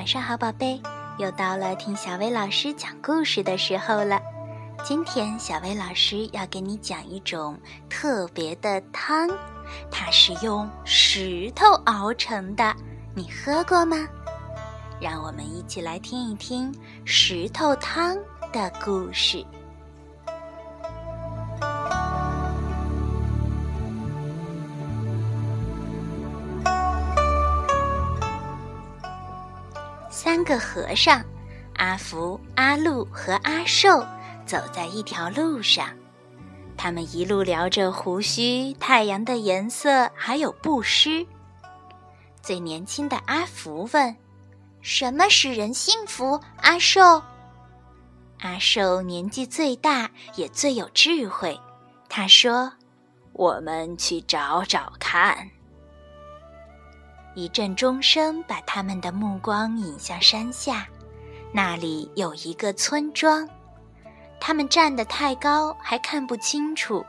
晚上好，宝贝，又到了听小薇老师讲故事的时候了。今天小薇老师要给你讲一种特别的汤，它是用石头熬成的，你喝过吗？让我们一起来听一听石头汤的故事。三个和尚，阿福、阿禄和阿寿，走在一条路上。他们一路聊着胡须、太阳的颜色，还有布施。最年轻的阿福问：“什么使人幸福？”阿寿。阿寿年纪最大，也最有智慧。他说：“我们去找找看。”一阵钟声把他们的目光引向山下，那里有一个村庄。他们站得太高，还看不清楚。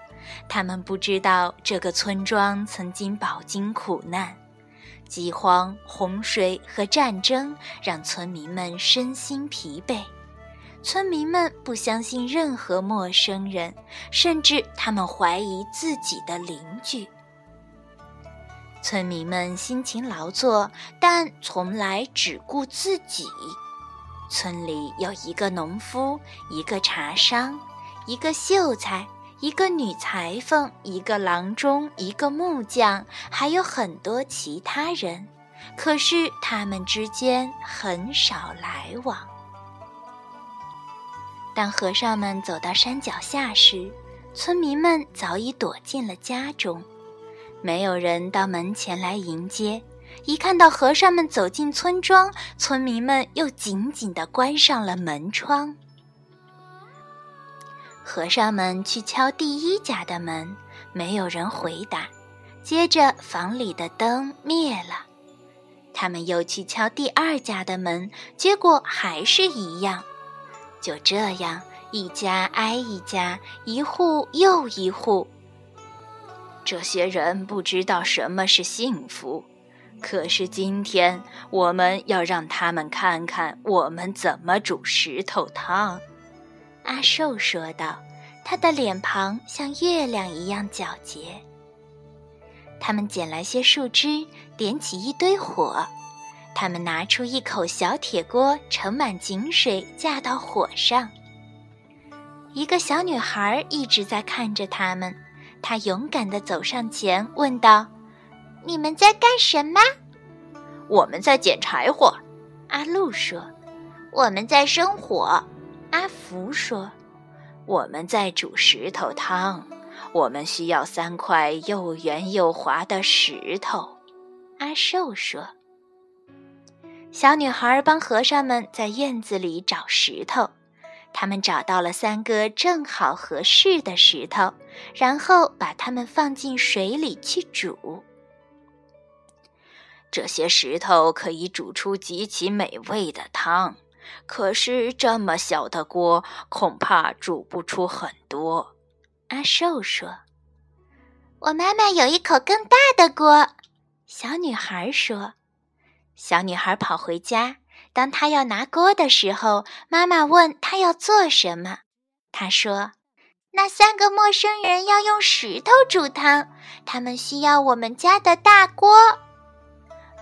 他们不知道这个村庄曾经饱经苦难，饥荒、洪水和战争让村民们身心疲惫。村民们不相信任何陌生人，甚至他们怀疑自己的邻居。村民们辛勤劳作，但从来只顾自己。村里有一个农夫，一个茶商，一个秀才，一个女裁缝，一个郎中，一个木匠，还有很多其他人。可是他们之间很少来往。当和尚们走到山脚下时，村民们早已躲进了家中。没有人到门前来迎接。一看到和尚们走进村庄，村民们又紧紧地关上了门窗。和尚们去敲第一家的门，没有人回答。接着，房里的灯灭了。他们又去敲第二家的门，结果还是一样。就这样，一家挨一家，一户又一户。这些人不知道什么是幸福，可是今天我们要让他们看看我们怎么煮石头汤。”阿寿说道，他的脸庞像月亮一样皎洁。他们捡来些树枝，点起一堆火。他们拿出一口小铁锅，盛满井水，架到火上。一个小女孩一直在看着他们。他勇敢地走上前，问道：“你们在干什么？”“我们在捡柴火。”阿禄说。“我们在生火。”阿福说。“我们在煮石头汤。我们需要三块又圆又滑的石头。”阿寿说。小女孩帮和尚们在院子里找石头。他们找到了三个正好合适的石头，然后把它们放进水里去煮。这些石头可以煮出极其美味的汤，可是这么小的锅恐怕煮不出很多。阿寿说：“我妈妈有一口更大的锅。”小女孩说：“小女孩跑回家。”当他要拿锅的时候，妈妈问他要做什么。他说：“那三个陌生人要用石头煮汤，他们需要我们家的大锅。”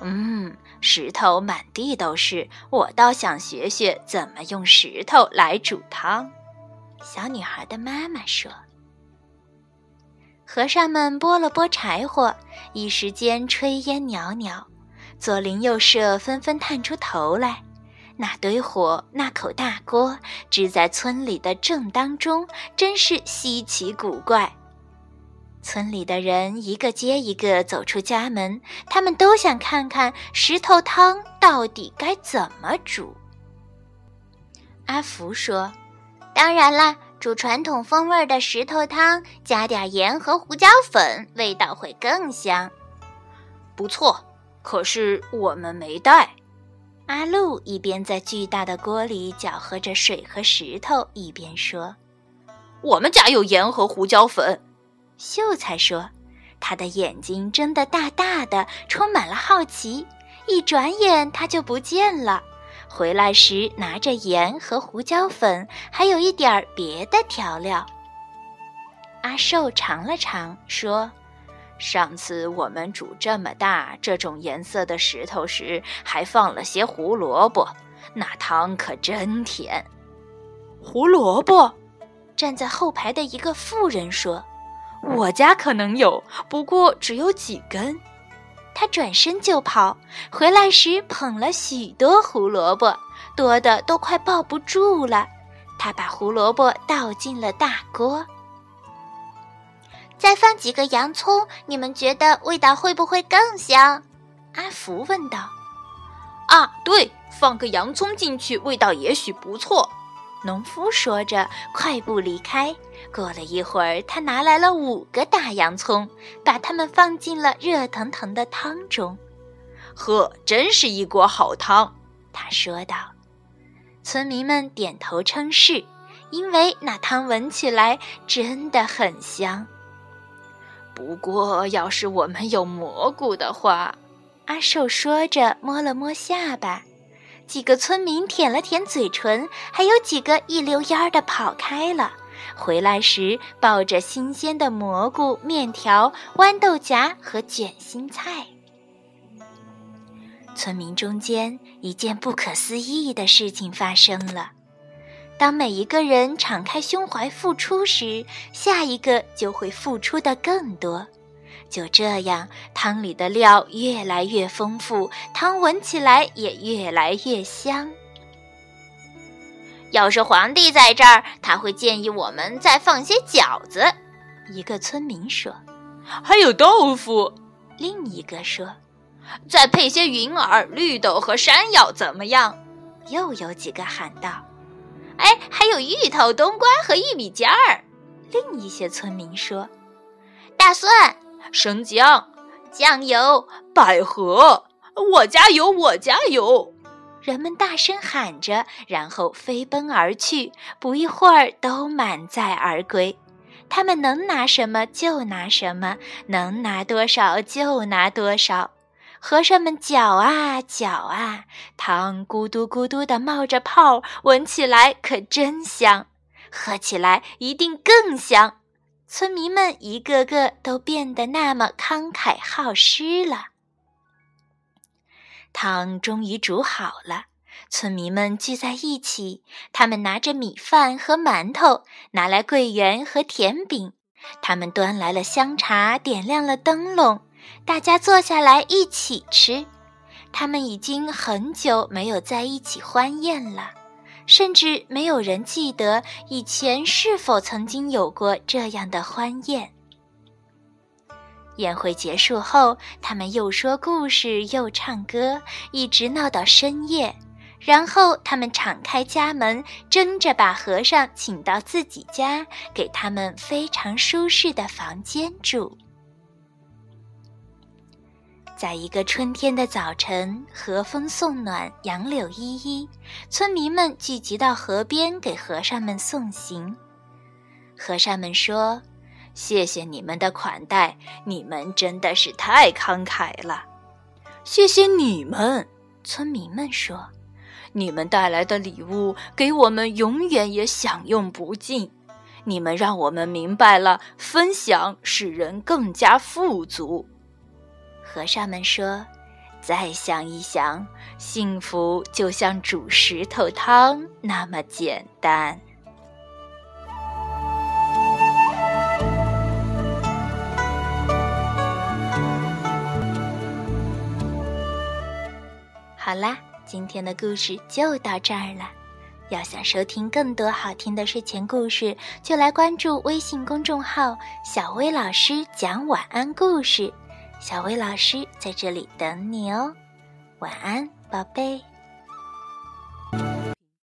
嗯，石头满地都是，我倒想学学怎么用石头来煮汤。小女孩的妈妈说：“和尚们拨了拨柴火，一时间炊烟袅袅。”左邻右舍纷纷探出头来，那堆火，那口大锅，支在村里的正当中，真是稀奇古怪。村里的人一个接一个走出家门，他们都想看看石头汤到底该怎么煮。阿福说：“当然啦，煮传统风味的石头汤，加点盐和胡椒粉，味道会更香。”不错。可是我们没带。阿禄一边在巨大的锅里搅和着水和石头，一边说：“我们家有盐和胡椒粉。”秀才说：“他的眼睛睁得大大的，充满了好奇。一转眼他就不见了。回来时拿着盐和胡椒粉，还有一点儿别的调料。阿寿尝了尝，说：“上次我们煮这么大这种颜色的石头时，还放了些胡萝卜，那汤可真甜。”胡萝卜，站在后排的一个妇人说：“我家可能有，不过只有几根。”他转身就跑，回来时捧了许多胡萝卜，多的都快抱不住了。他把胡萝卜倒进了大锅，再放几个洋葱，你们觉得味道会不会更香？阿福问道。啊，对，放个洋葱进去，味道也许不错。农夫说着，快步离开。过了一会儿，他拿来了五个大洋葱，把它们放进了热腾腾的汤中。呵，真是一锅好汤，他说道。村民们点头称是，因为那汤闻起来真的很香。不过，要是我们有蘑菇的话，阿寿说着，摸了摸下巴。几个村民舔了舔嘴唇，还有几个一溜烟儿的跑开了。回来时抱着新鲜的蘑菇、面条、豌豆荚和卷心菜。村民中间一件不可思议的事情发生了：当每一个人敞开胸怀付出时，下一个就会付出的更多。就这样，汤里的料越来越丰富，汤闻起来也越来越香。要是皇帝在这儿，他会建议我们再放些饺子。一个村民说：“还有豆腐。”另一个说：“再配些云耳、绿豆和山药，怎么样？”又有几个喊道：“哎，还有芋头、冬瓜和玉米尖儿。”另一些村民说：“大蒜。”生姜、酱油、百合，我家有，我家有！人们大声喊着，然后飞奔而去。不一会儿，都满载而归。他们能拿什么就拿什么，能拿多少就拿多少。和尚们搅啊搅啊，汤咕嘟咕嘟地冒着泡，闻起来可真香，喝起来一定更香。村民们一个个都变得那么慷慨好施了。汤终于煮好了，村民们聚在一起，他们拿着米饭和馒头，拿来桂圆和甜饼，他们端来了香茶，点亮了灯笼，大家坐下来一起吃。他们已经很久没有在一起欢宴了。甚至没有人记得以前是否曾经有过这样的欢宴。宴会结束后，他们又说故事又唱歌，一直闹到深夜。然后他们敞开家门，争着把和尚请到自己家，给他们非常舒适的房间住。在一个春天的早晨，和风送暖，杨柳依依，村民们聚集到河边给和尚们送行。和尚们说：“谢谢你们的款待，你们真的是太慷慨了。”谢谢你们，村民们说：“你们带来的礼物给我们永远也享用不尽。你们让我们明白了，分享使人更加富足。”和尚们说：“再想一想，幸福就像煮石头汤那么简单。”好啦，今天的故事就到这儿了。要想收听更多好听的睡前故事，就来关注微信公众号“小薇老师讲晚安故事”。小薇老师在这里等你哦，晚安，宝贝。